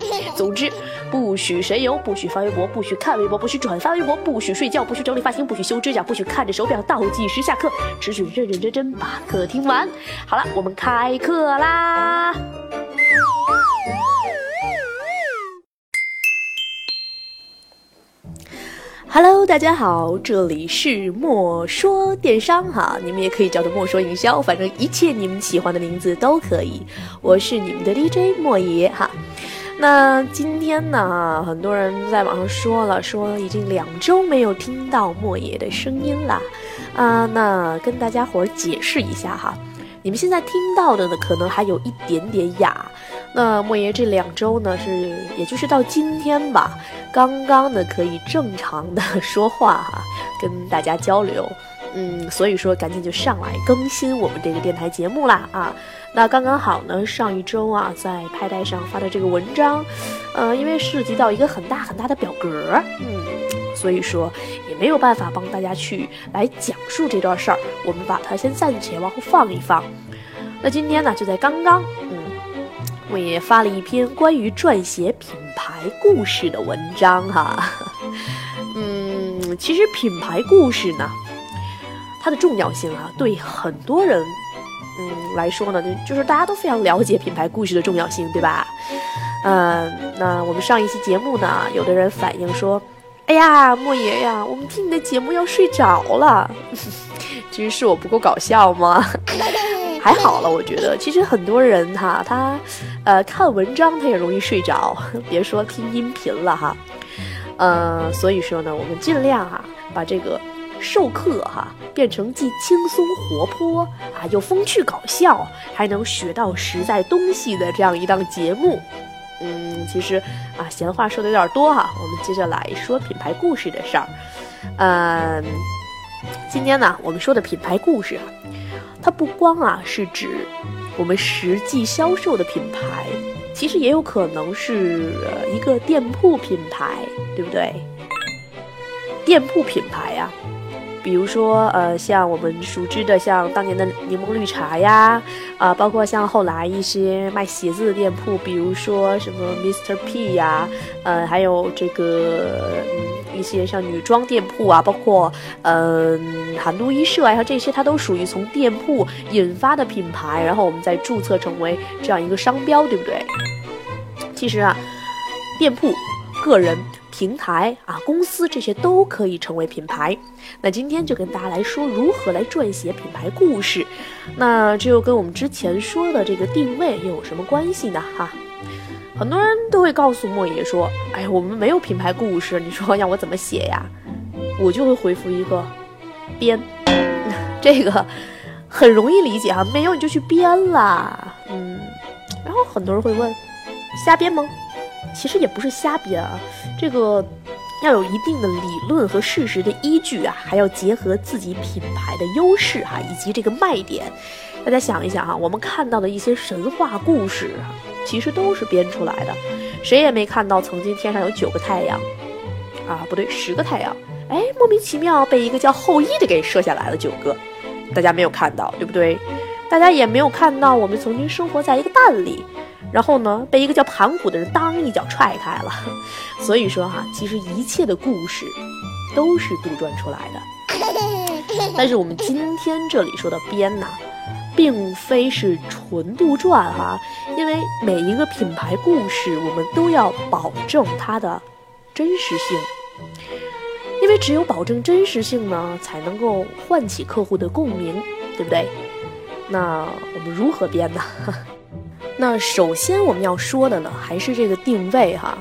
总之，不许神游，不许发微博，不许看微博，不许转发微博，不许睡觉，不许整理发型，不许修指甲，不许看着手表倒计时下课，只许认认真真把课听完。好了，我们开课啦！Hello，大家好，这里是莫说电商哈，你们也可以叫做莫说营销，反正一切你们喜欢的名字都可以。我是你们的 DJ 莫爷哈。那今天呢，很多人在网上说了，说已经两周没有听到莫爷的声音了，啊，那跟大家伙儿解释一下哈，你们现在听到的呢，可能还有一点点哑。那莫爷这两周呢，是也就是到今天吧，刚刚呢可以正常的说话哈，跟大家交流，嗯，所以说赶紧就上来更新我们这个电台节目啦啊。那刚刚好呢，上一周啊，在拍台上发的这个文章，呃，因为涉及到一个很大很大的表格，嗯，所以说也没有办法帮大家去来讲述这段事儿，我们把它先暂且往后放一放。那今天呢，就在刚刚，嗯，我也发了一篇关于撰写品牌故事的文章哈，嗯，其实品牌故事呢，它的重要性啊，对很多人。来说呢，就就是大家都非常了解品牌故事的重要性，对吧？嗯，那我们上一期节目呢，有的人反映说，哎呀，莫爷呀，我们听你的节目要睡着了。其实是我不够搞笑吗？还好了，我觉得其实很多人哈，他呃看文章他也容易睡着，别说听音频了哈。呃，所以说呢，我们尽量啊把这个。授课哈，变成既轻松活泼啊，又风趣搞笑，还能学到实在东西的这样一档节目。嗯，其实啊，闲话说的有点多哈，我们接着来说品牌故事的事儿。嗯，今天呢，我们说的品牌故事，它不光啊是指我们实际销售的品牌，其实也有可能是一个店铺品牌，对不对？店铺品牌呀。比如说，呃，像我们熟知的，像当年的柠檬绿茶呀，啊，包括像后来一些卖鞋子的店铺，比如说什么 Mr. P 呀，呃，还有这个嗯一些像女装店铺啊，包括嗯韩都衣舍啊，像这些，它都属于从店铺引发的品牌，然后我们再注册成为这样一个商标，对不对？其实啊，店铺、个人。平台啊，公司这些都可以成为品牌。那今天就跟大家来说如何来撰写品牌故事。那这又跟我们之前说的这个定位又有什么关系呢？哈，很多人都会告诉莫爷说：“哎呀，我们没有品牌故事，你说让我怎么写呀？”我就会回复一个编，这个很容易理解哈，没有你就去编啦。嗯，然后很多人会问：瞎编吗？其实也不是瞎编啊，这个要有一定的理论和事实的依据啊，还要结合自己品牌的优势哈，以及这个卖点。大家想一想哈，我们看到的一些神话故事，其实都是编出来的。谁也没看到曾经天上有九个太阳啊，不对，十个太阳，哎，莫名其妙被一个叫后羿的给射下来了九个，大家没有看到，对不对？大家也没有看到我们曾经生活在一个蛋里。然后呢，被一个叫盘古的人当一脚踹开了。所以说哈，其实一切的故事都是杜撰出来的。但是我们今天这里说的编呐，并非是纯杜撰哈，因为每一个品牌故事，我们都要保证它的真实性。因为只有保证真实性呢，才能够唤起客户的共鸣，对不对？那我们如何编呢？那首先我们要说的呢，还是这个定位哈，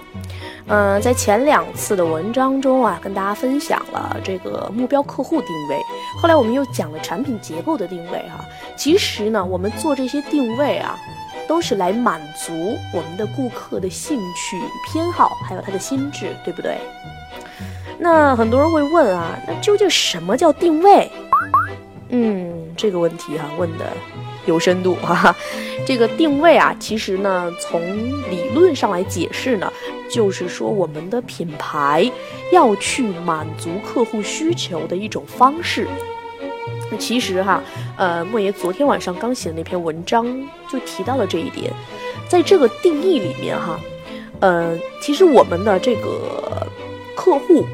嗯，在前两次的文章中啊，跟大家分享了这个目标客户定位，后来我们又讲了产品结构的定位哈。其实呢，我们做这些定位啊，都是来满足我们的顾客的兴趣偏好，还有他的心智，对不对？那很多人会问啊，那究竟什么叫定位？嗯，这个问题哈问的有深度 哈。这个定位啊，其实呢，从理论上来解释呢，就是说我们的品牌要去满足客户需求的一种方式。那其实哈，呃，莫爷昨天晚上刚写的那篇文章就提到了这一点，在这个定义里面哈，呃，其实我们的这个客户。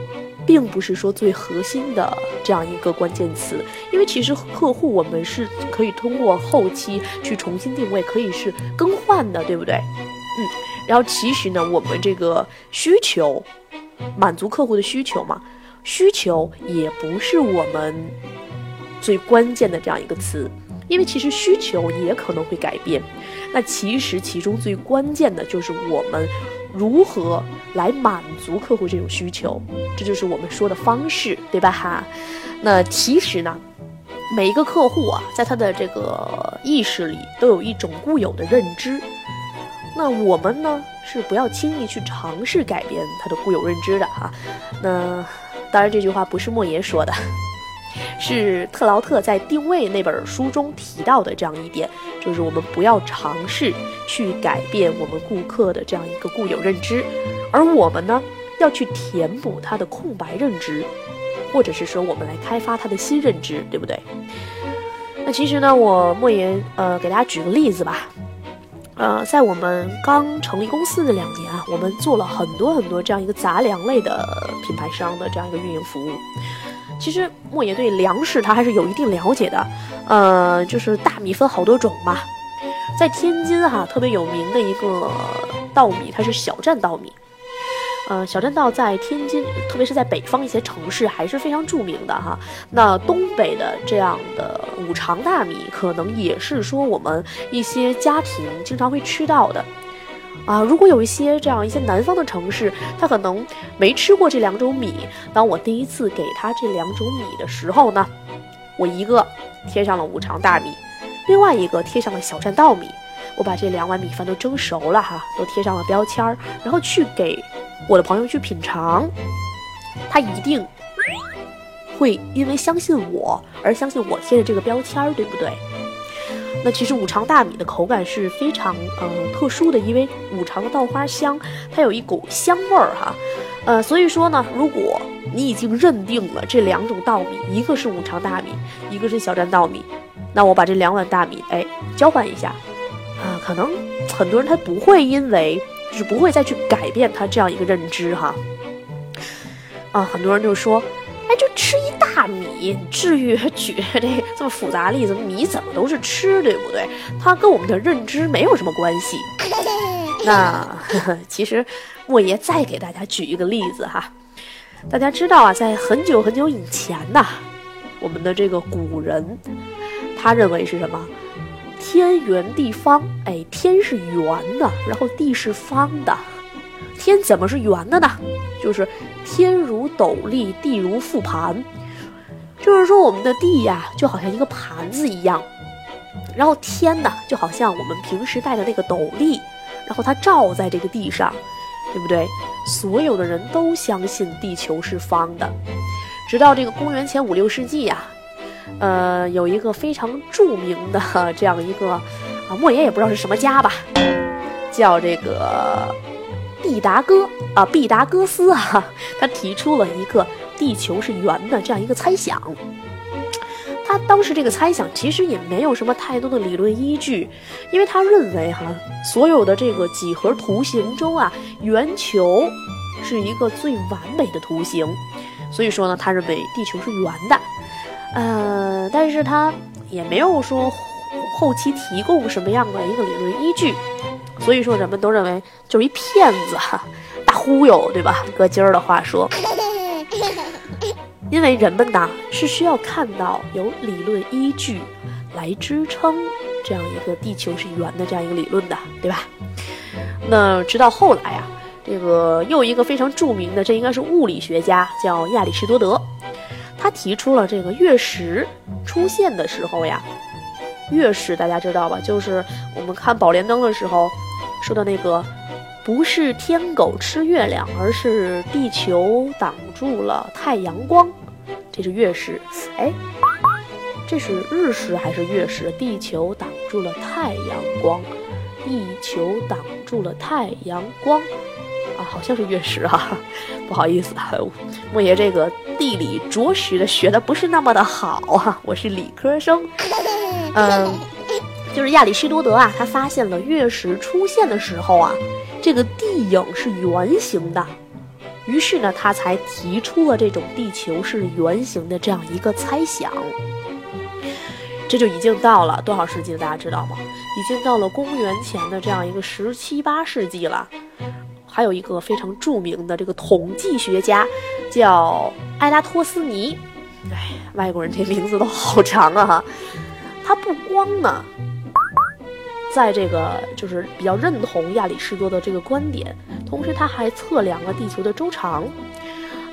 并不是说最核心的这样一个关键词，因为其实客户我们是可以通过后期去重新定位，可以是更换的，对不对？嗯，然后其实呢，我们这个需求满足客户的需求嘛，需求也不是我们最关键的这样一个词，因为其实需求也可能会改变。那其实其中最关键的就是我们。如何来满足客户这种需求？这就是我们说的方式，对吧？哈，那其实呢，每一个客户啊，在他的这个意识里都有一种固有的认知。那我们呢，是不要轻易去尝试改变他的固有认知的哈。那当然，这句话不是莫言说的。是特劳特在《定位》那本书中提到的这样一点，就是我们不要尝试去改变我们顾客的这样一个固有认知，而我们呢，要去填补他的空白认知，或者是说我们来开发他的新认知，对不对？那其实呢，我莫言呃给大家举个例子吧，呃，在我们刚成立公司的两年啊，我们做了很多很多这样一个杂粮类的品牌商的这样一个运营服务。其实莫言对粮食他还是有一定了解的，呃，就是大米分好多种嘛，在天津哈特别有名的一个稻米，它是小站稻米，呃，小站稻在天津，特别是在北方一些城市还是非常著名的哈。那东北的这样的五常大米，可能也是说我们一些家庭经常会吃到的。啊，如果有一些这样一些南方的城市，他可能没吃过这两种米。当我第一次给他这两种米的时候呢，我一个贴上了五常大米，另外一个贴上了小站稻米。我把这两碗米饭都蒸熟了哈，都贴上了标签儿，然后去给我的朋友去品尝，他一定会因为相信我而相信我贴的这个标签儿，对不对？那其实五常大米的口感是非常呃特殊的，因为五常的稻花香，它有一股香味儿哈，呃，所以说呢，如果你已经认定了这两种稻米，一个是五常大米，一个是小站稻米，那我把这两碗大米哎交换一下，啊，可能很多人他不会因为就是不会再去改变他这样一个认知哈，啊，很多人就说。哎，就吃一大米，至于 举这这么复杂例子？米怎么都是吃，对不对？它跟我们的认知没有什么关系。那呵 呵其实，莫爷再给大家举一个例子哈。大家知道啊，在很久很久以前呐，我们的这个古人，他认为是什么？天圆地方。哎，天是圆的，然后地是方的。天怎么是圆的呢？就是天如斗笠，地如覆盘，就是说我们的地呀，就好像一个盘子一样，然后天呢，就好像我们平时戴的那个斗笠，然后它罩在这个地上，对不对？所有的人都相信地球是方的，直到这个公元前五六世纪呀，呃，有一个非常著名的 这样一个啊，莫言也不知道是什么家吧，叫这个。毕达哥啊，毕达哥斯啊，他提出了一个地球是圆的这样一个猜想。他当时这个猜想其实也没有什么太多的理论依据，因为他认为哈，所有的这个几何图形中啊，圆球是一个最完美的图形，所以说呢，他认为地球是圆的。呃，但是他也没有说后期提供什么样的一个理论依据。所以说，人们都认为就是一骗子，大忽悠，对吧？搁今儿的话说，因为人们呐是需要看到有理论依据来支撑这样一个地球是圆的这样一个理论的，对吧？那直到后来啊，这个又一个非常著名的，这应该是物理学家，叫亚里士多德，他提出了这个月食出现的时候呀。月食大家知道吧？就是我们看宝莲灯的时候说的那个，不是天狗吃月亮，而是地球挡住了太阳光，这是月食。哎，这是日食还是月食？地球挡住了太阳光，地球挡住了太阳光。啊，好像是月食哈，不好意思啊，莫爷这个地理着实的学的不是那么的好啊，我是理科生。嗯，就是亚里士多德啊，他发现了月食出现的时候啊，这个地影是圆形的，于是呢，他才提出了这种地球是圆形的这样一个猜想。这就已经到了多少世纪了？大家知道吗？已经到了公元前的这样一个十七八世纪了。还有一个非常著名的这个统计学家，叫埃拉托斯尼。哎，外国人这名字都好长啊！他不光呢，在这个就是比较认同亚里士多德这个观点，同时他还测量了地球的周长。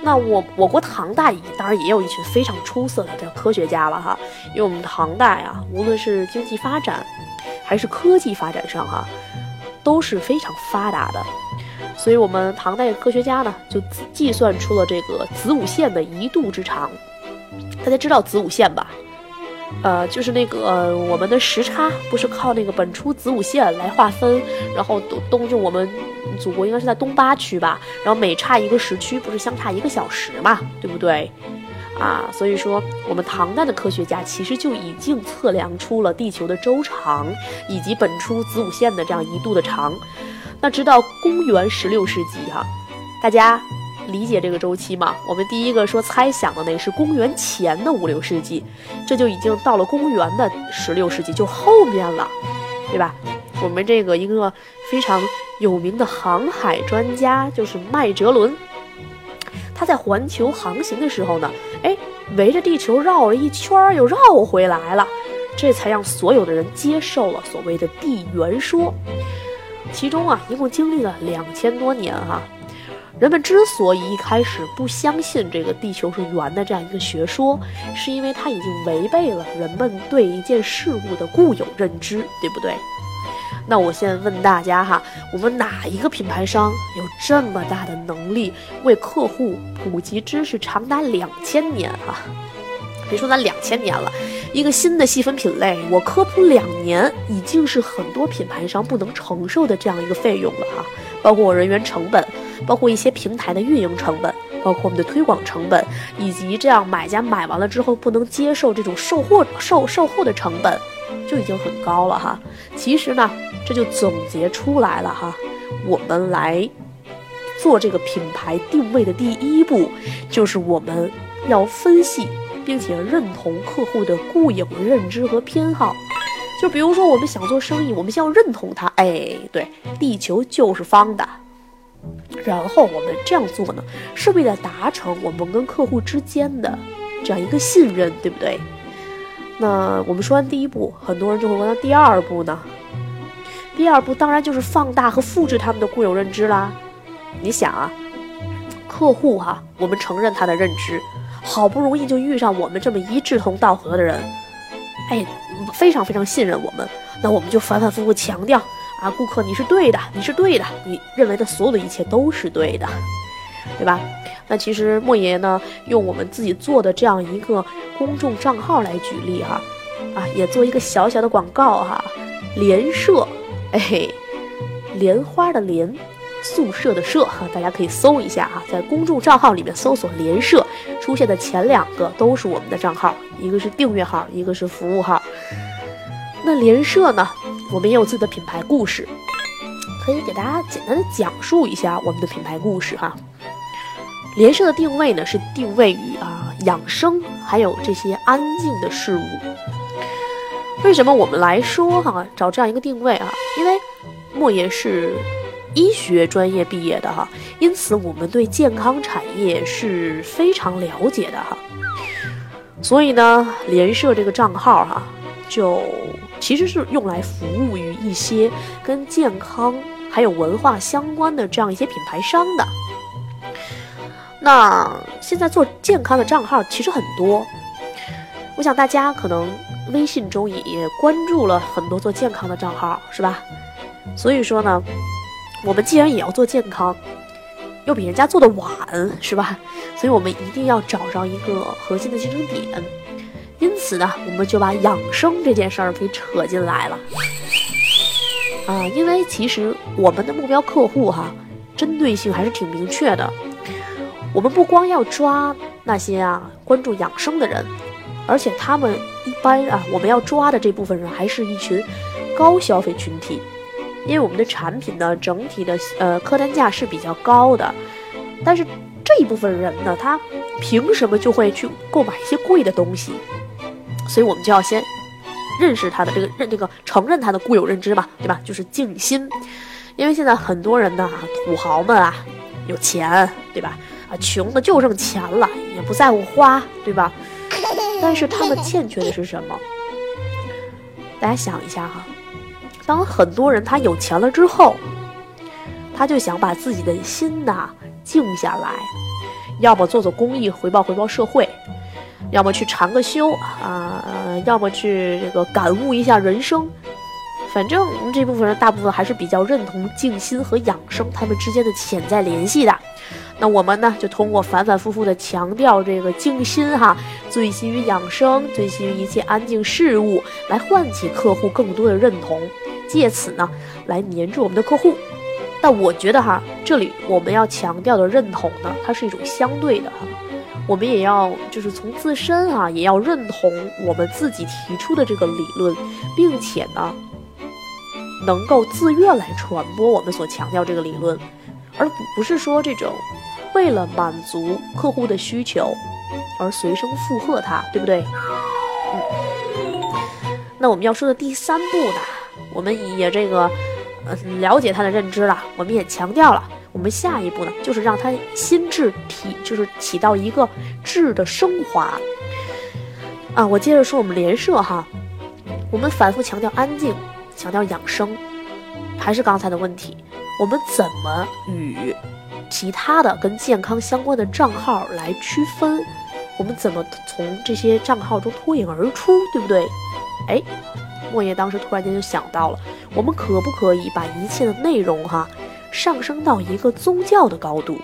那我我国唐代当然也有一群非常出色的这科学家了哈，因为我们唐代啊，无论是经济发展还是科技发展上哈，都是非常发达的。所以，我们唐代科学家呢，就计算出了这个子午线的一度之长。大家知道子午线吧？呃，就是那个我们的时差不是靠那个本初子午线来划分，然后东东就我们祖国应该是在东八区吧，然后每差一个时区不是相差一个小时嘛，对不对？啊，所以说我们唐代的科学家其实就已经测量出了地球的周长以及本初子午线的这样一度的长。那直到公元十六世纪，哈，大家理解这个周期吗？我们第一个说猜想的那是公元前的五六世纪，这就已经到了公元的十六世纪，就后面了，对吧？我们这个一个非常有名的航海专家就是麦哲伦，他在环球航行的时候呢，哎，围着地球绕了一圈又绕回来了，这才让所有的人接受了所谓的地缘说。其中啊，一共经历了两千多年哈，人们之所以一开始不相信这个地球是圆的这样一个学说，是因为它已经违背了人们对一件事物的固有认知，对不对？那我现在问大家哈，我们哪一个品牌商有这么大的能力为客户普及知识长达两千年哈？别说咱两千年了。一个新的细分品类，我科普两年，已经是很多品牌商不能承受的这样一个费用了哈。包括人员成本，包括一些平台的运营成本，包括我们的推广成本，以及这样买家买完了之后不能接受这种售货售售后的成本，就已经很高了哈。其实呢，这就总结出来了哈。我们来做这个品牌定位的第一步，就是我们要分析。并且认同客户的固有认知和偏好，就比如说我们想做生意，我们先要认同它。哎，对，地球就是方的。然后我们这样做呢，是为了达成我们跟客户之间的这样一个信任，对不对？那我们说完第一步，很多人就会问：那第二步呢？第二步当然就是放大和复制他们的固有认知啦。你想啊，客户哈，我们承认他的认知。好不容易就遇上我们这么一志同道合的人，哎，非常非常信任我们，那我们就反反复复强调啊，顾客你是对的，你是对的，你认为的所有的一切都是对的，对吧？那其实莫爷呢，用我们自己做的这样一个公众账号来举例哈，啊，也做一个小小的广告哈，联社，哎，莲花的莲。宿舍的舍哈，大家可以搜一下哈，在公众账号里面搜索“联社”，出现的前两个都是我们的账号，一个是订阅号，一个是服务号。那联社呢，我们也有自己的品牌故事，可以给大家简单的讲述一下我们的品牌故事哈。联社的定位呢是定位于啊养生，还有这些安静的事物。为什么我们来说哈找这样一个定位啊？因为莫言是。医学专业毕业的哈，因此我们对健康产业是非常了解的哈。所以呢，联社这个账号哈，就其实是用来服务于一些跟健康还有文化相关的这样一些品牌商的。那现在做健康的账号其实很多，我想大家可能微信中也关注了很多做健康的账号，是吧？所以说呢，我们既然也要做健康，又比人家做的晚，是吧？所以我们一定要找着一个核心的竞争点。因此呢，我们就把养生这件事儿给扯进来了。啊，因为其实我们的目标客户哈，针对性还是挺明确的。我们不光要抓那些啊关注养生的人，而且他们一般啊，我们要抓的这部分人还是一群高消费群体。因为我们的产品呢，整体的呃客单价是比较高的，但是这一部分人呢，他凭什么就会去购买一些贵的东西？所以我们就要先认识他的这个认这个承认他的固有认知吧，对吧？就是静心。因为现在很多人呢，土豪们啊，有钱，对吧？啊，穷的就剩钱了，也不在乎花，对吧？但是他们欠缺的是什么？大家想一下哈。当很多人他有钱了之后，他就想把自己的心呐静下来，要么做做公益回报回报社会，要么去禅个修啊，要么去这个感悟一下人生。反正这部分人大部分还是比较认同静心和养生他们之间的潜在联系的。那我们呢就通过反反复复的强调这个静心哈，醉心于养生，醉心于一切安静事物，来唤起客户更多的认同。借此呢，来黏住我们的客户。但我觉得哈，这里我们要强调的认同呢，它是一种相对的哈。我们也要就是从自身哈，也要认同我们自己提出的这个理论，并且呢，能够自愿来传播我们所强调这个理论，而不是说这种为了满足客户的需求而随声附和他，对不对？嗯。那我们要说的第三步呢？我们也这个，呃，了解他的认知了。我们也强调了，我们下一步呢，就是让他心智体，就是起到一个质的升华。啊，我接着说我们联社哈，我们反复强调安静，强调养生，还是刚才的问题，我们怎么与其他的跟健康相关的账号来区分？我们怎么从这些账号中脱颖而出，对不对？哎。莫言当时突然间就想到了，我们可不可以把一切的内容哈上升到一个宗教的高度？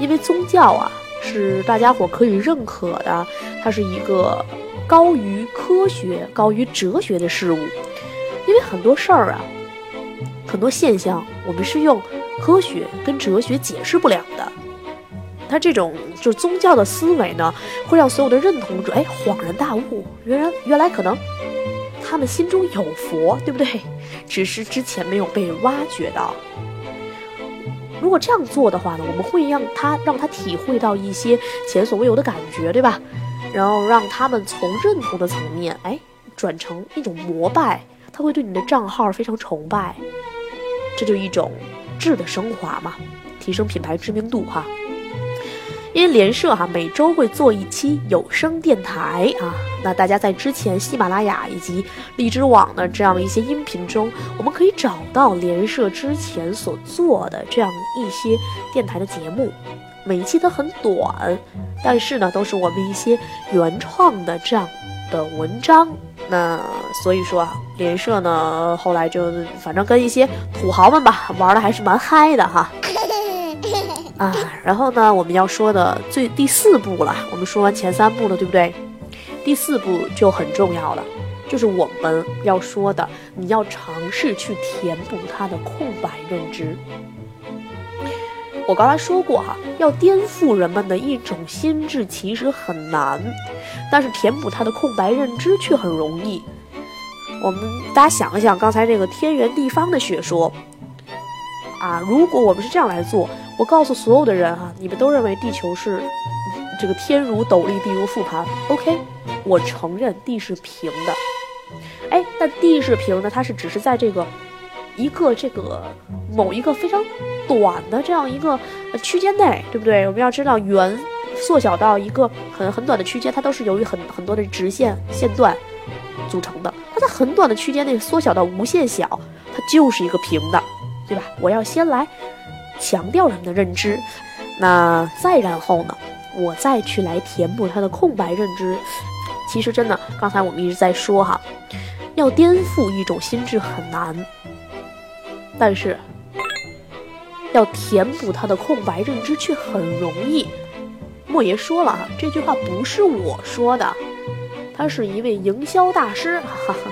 因为宗教啊是大家伙可以认可的，它是一个高于科学、高于哲学的事物。因为很多事儿啊，很多现象，我们是用科学跟哲学解释不了的。他这种就是宗教的思维呢，会让所有的认同者哎恍然大悟，原来原来可能。他们心中有佛，对不对？只是之前没有被挖掘到。如果这样做的话呢，我们会让他让他体会到一些前所未有的感觉，对吧？然后让他们从认同的层面，哎，转成一种膜拜，他会对你的账号非常崇拜。这就一种质的升华嘛，提升品牌知名度哈。因为联社哈每周会做一期有声电台啊，那大家在之前喜马拉雅以及荔枝网的这样一些音频中，我们可以找到联社之前所做的这样一些电台的节目，每一期都很短，但是呢都是我们一些原创的这样的文章。那所以说啊，联社呢后来就反正跟一些土豪们吧玩的还是蛮嗨的哈。啊，然后呢，我们要说的最第四步了。我们说完前三步了，对不对？第四步就很重要了，就是我们要说的，你要尝试去填补他的空白认知。我刚才说过哈，要颠覆人们的一种心智其实很难，但是填补他的空白认知却很容易。我们大家想一想，刚才这个天圆地方的学说。啊，如果我们是这样来做，我告诉所有的人哈，你们都认为地球是这个天如斗笠，地如覆盘。OK，我承认地是平的。哎，但地是平的，它是只是在这个一个这个某一个非常短的这样一个区间内，对不对？我们要知道，圆缩小到一个很很短的区间，它都是由于很很多的直线线段组成的。它在很短的区间内缩小到无限小，它就是一个平的。对吧？我要先来强调人们的认知，那再然后呢，我再去来填补他的空白认知。其实真的，刚才我们一直在说哈，要颠覆一种心智很难，但是要填补它的空白认知却很容易。莫爷说了哈，这句话不是我说的，他是一位营销大师，哈哈，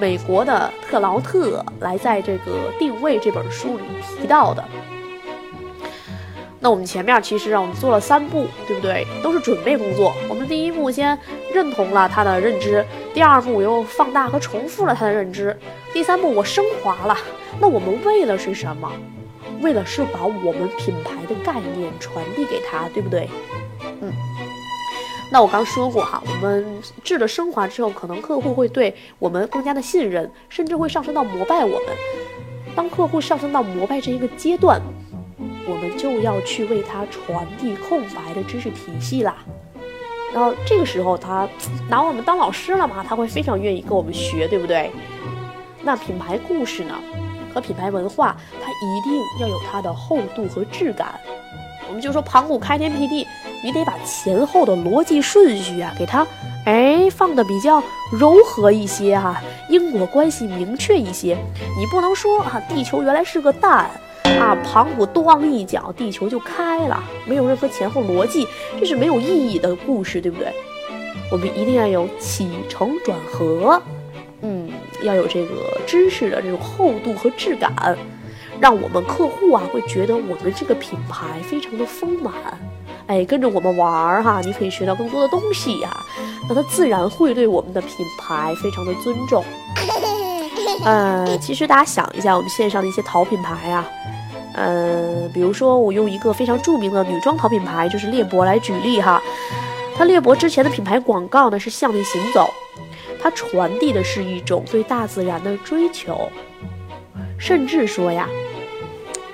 美国的特劳特来在这个《定位》这本书里提到的。那我们前面其实让，我们做了三步，对不对？都是准备工作。我们第一步先认同了他的认知，第二步我又放大和重复了他的认知，第三步我升华了。那我们为了是什么？为了是把我们品牌的概念传递给他，对不对？嗯。那我刚说过哈，我们质的升华之后，可能客户会对我们更加的信任，甚至会上升到膜拜我们。当客户上升到膜拜这一个阶段。我们就要去为他传递空白的知识体系啦，然后这个时候他拿我们当老师了嘛，他会非常愿意跟我们学，对不对？那品牌故事呢，和品牌文化，它一定要有它的厚度和质感。我们就说盘古开天辟地，你得把前后的逻辑顺序啊，给它哎放的比较柔和一些哈，因果关系明确一些。你不能说啊，地球原来是个蛋。啊！盘古咣一脚，地球就开了，没有任何前后逻辑，这是没有意义的故事，对不对？我们一定要有起承转合，嗯，要有这个知识的这种厚度和质感，让我们客户啊会觉得我们这个品牌非常的丰满，哎，跟着我们玩儿哈，你可以学到更多的东西呀，那他自然会对我们的品牌非常的尊重。呃，其实大家想一下，我们线上的一些淘品牌啊。呃，比如说我用一个非常著名的女装淘品牌，就是猎博来举例哈。它猎博之前的品牌广告呢是向内行走，它传递的是一种对大自然的追求，甚至说呀，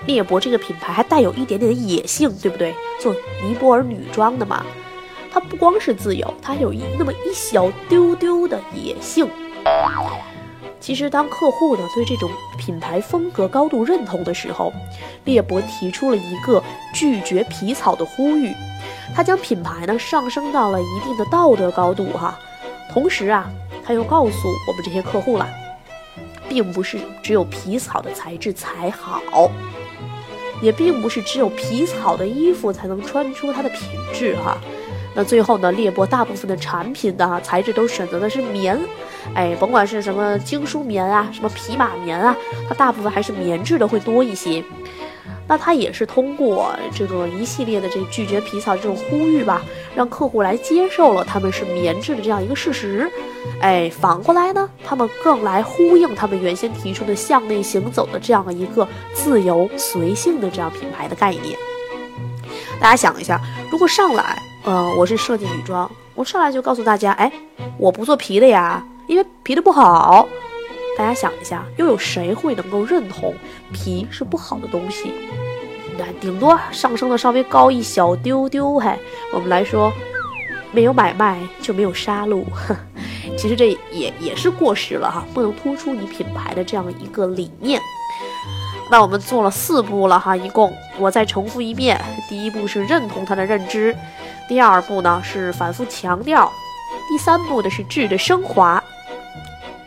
猎博这个品牌还带有一点点的野性，对不对？做尼泊尔女装的嘛，它不光是自由，它有一那么一小丢丢的野性。其实，当客户呢对这种品牌风格高度认同的时候，猎博提出了一个拒绝皮草的呼吁，他将品牌呢上升到了一定的道德高度哈。同时啊，他又告诉我们这些客户了，并不是只有皮草的材质才好，也并不是只有皮草的衣服才能穿出它的品质哈。那最后呢？裂帛大部分的产品的哈材质都选择的是棉，哎，甭管是什么精梳棉啊，什么匹马棉啊，它大部分还是棉质的会多一些。那它也是通过这个一系列的这拒绝皮草这种呼吁吧，让客户来接受了他们是棉质的这样一个事实。哎，反过来呢，他们更来呼应他们原先提出的向内行走的这样的一个自由随性的这样品牌的概念。大家想一下，如果上来。嗯，我是设计女装，我上来就告诉大家，哎，我不做皮的呀，因为皮的不好。大家想一下，又有谁会能够认同皮是不好的东西？那顶多上升的稍微高一小丢丢，嘿，我们来说，没有买卖就没有杀戮。其实这也也是过时了哈，不能突出你品牌的这样一个理念。那我们做了四步了哈，一共我再重复一遍，第一步是认同他的认知。第二步呢是反复强调，第三步的是质的升华，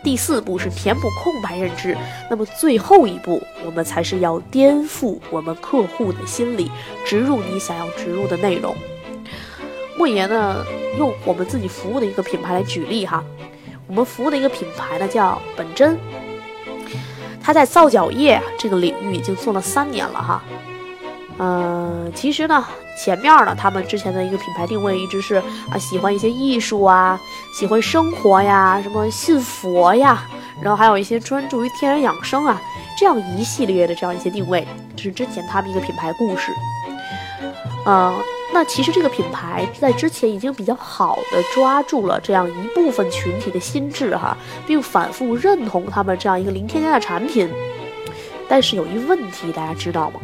第四步是填补空白认知，那么最后一步我们才是要颠覆我们客户的心理，植入你想要植入的内容。莫言呢用我们自己服务的一个品牌来举例哈，我们服务的一个品牌呢叫本真，他在皂角液这个领域已经做了三年了哈。嗯，其实呢，前面呢，他们之前的一个品牌定位一直是啊，喜欢一些艺术啊，喜欢生活呀，什么信佛呀，然后还有一些专注于天然养生啊，这样一系列的这样一些定位，这是之前他们一个品牌故事。嗯，那其实这个品牌在之前已经比较好的抓住了这样一部分群体的心智哈，并反复认同他们这样一个零添加的产品。但是有一问题，大家知道吗？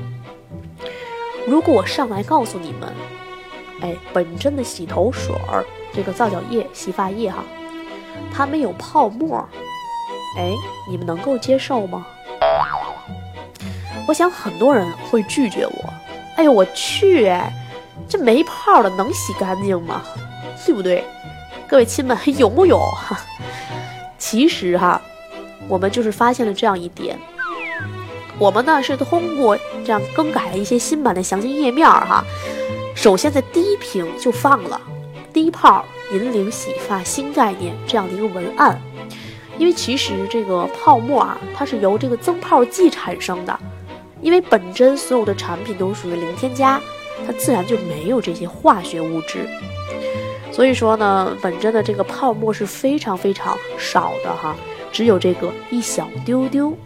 如果我上来告诉你们，哎，本真的洗头水儿，这个皂角液、洗发液哈，它没有泡沫，哎，你们能够接受吗？我想很多人会拒绝我。哎呦我去，这没泡的能洗干净吗？对不对？各位亲们有木有？其实哈，我们就是发现了这样一点，我们呢是通过这样更改了一些新版的详情页面哈。首先在第一屏就放了低泡引领洗发新概念这样的一个文案，因为其实这个泡沫啊，它是由这个增泡剂产生的，因为本真所有的产品都属于零添加，它自然就没有这些化学物质。所以说呢，本真的这个泡沫是非常非常少的哈，只有这个一小丢丢。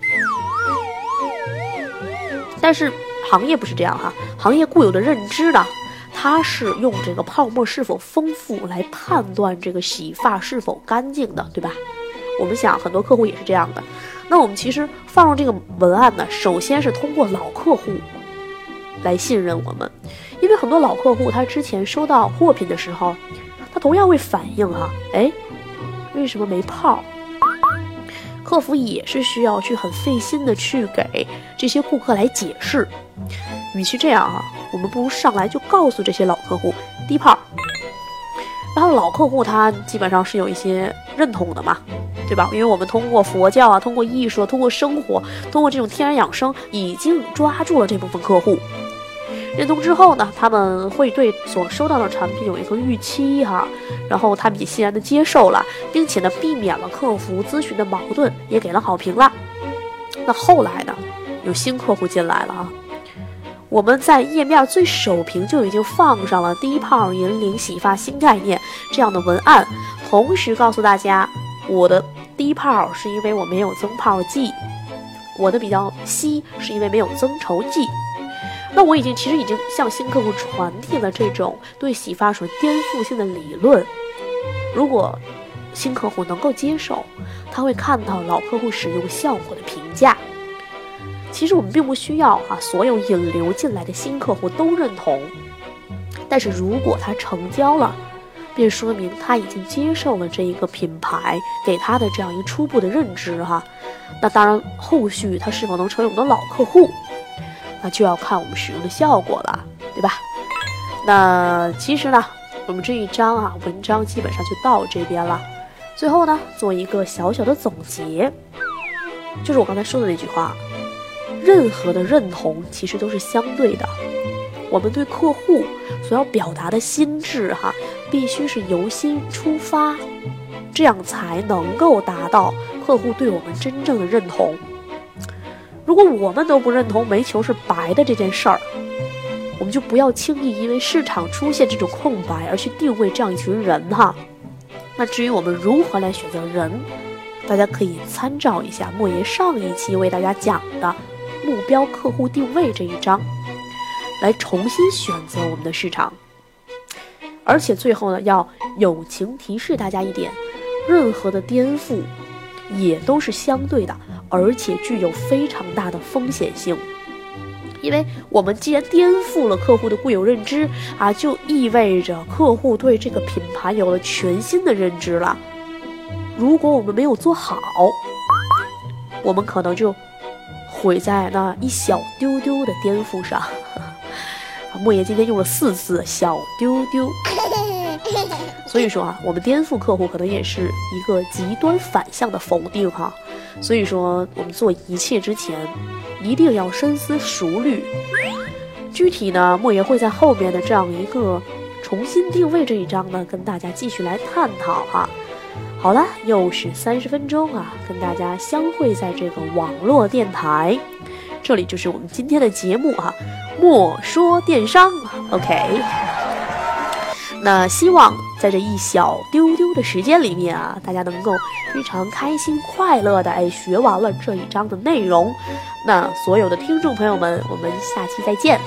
但是行业不是这样哈，行业固有的认知呢，它是用这个泡沫是否丰富来判断这个洗发是否干净的，对吧？我们想很多客户也是这样的。那我们其实放入这个文案呢，首先是通过老客户来信任我们，因为很多老客户他之前收到货品的时候。他同样会反映哈，哎，为什么没泡？客服也是需要去很费心的去给这些顾客来解释。与其这样啊，我们不如上来就告诉这些老客户低泡。然后老客户他基本上是有一些认同的嘛，对吧？因为我们通过佛教啊，通过艺术，通过生活，通过这种天然养生，已经抓住了这部分客户。认同之后呢，他们会对所收到的产品有一个预期哈，然后他们也欣然的接受了，并且呢，避免了客服咨询的矛盾，也给了好评了。那后来呢，有新客户进来了啊，我们在页面最首屏就已经放上了低泡引领洗发新概念这样的文案，同时告诉大家，我的低泡是因为我没有增泡剂，我的比较稀是因为没有增稠剂。那我已经其实已经向新客户传递了这种对洗发水颠覆性的理论。如果新客户能够接受，他会看到老客户使用效果的评价。其实我们并不需要啊，所有引流进来的新客户都认同。但是如果他成交了，便说明他已经接受了这一个品牌给他的这样一个初步的认知哈。那当然，后续他是否能成为我们的老客户？那就要看我们使用的效果了，对吧？那其实呢，我们这一章啊，文章基本上就到这边了。最后呢，做一个小小的总结，就是我刚才说的那句话：任何的认同其实都是相对的。我们对客户所要表达的心智，哈，必须是由心出发，这样才能够达到客户对我们真正的认同。如果我们都不认同煤球是白的这件事儿，我们就不要轻易因为市场出现这种空白而去定位这样一群人哈。那至于我们如何来选择人，大家可以参照一下莫爷上一期为大家讲的目标客户定位这一章，来重新选择我们的市场。而且最后呢，要友情提示大家一点：任何的颠覆也都是相对的。而且具有非常大的风险性，因为我们既然颠覆了客户的固有认知啊，就意味着客户对这个品牌有了全新的认知了。如果我们没有做好，我们可能就毁在那一小丢丢的颠覆上。莫言今天用了四次“小丢丢”，所以说啊，我们颠覆客户可能也是一个极端反向的否定哈。所以说，我们做一切之前，一定要深思熟虑。具体呢，莫言会在后面的这样一个重新定位这一章呢，跟大家继续来探讨哈。好了，又是三十分钟啊，跟大家相会在这个网络电台，这里就是我们今天的节目哈。莫说电商，OK。那希望在这一小丢丢的时间里面啊，大家能够非常开心快乐的哎学完了这一章的内容。那所有的听众朋友们，我们下期再见。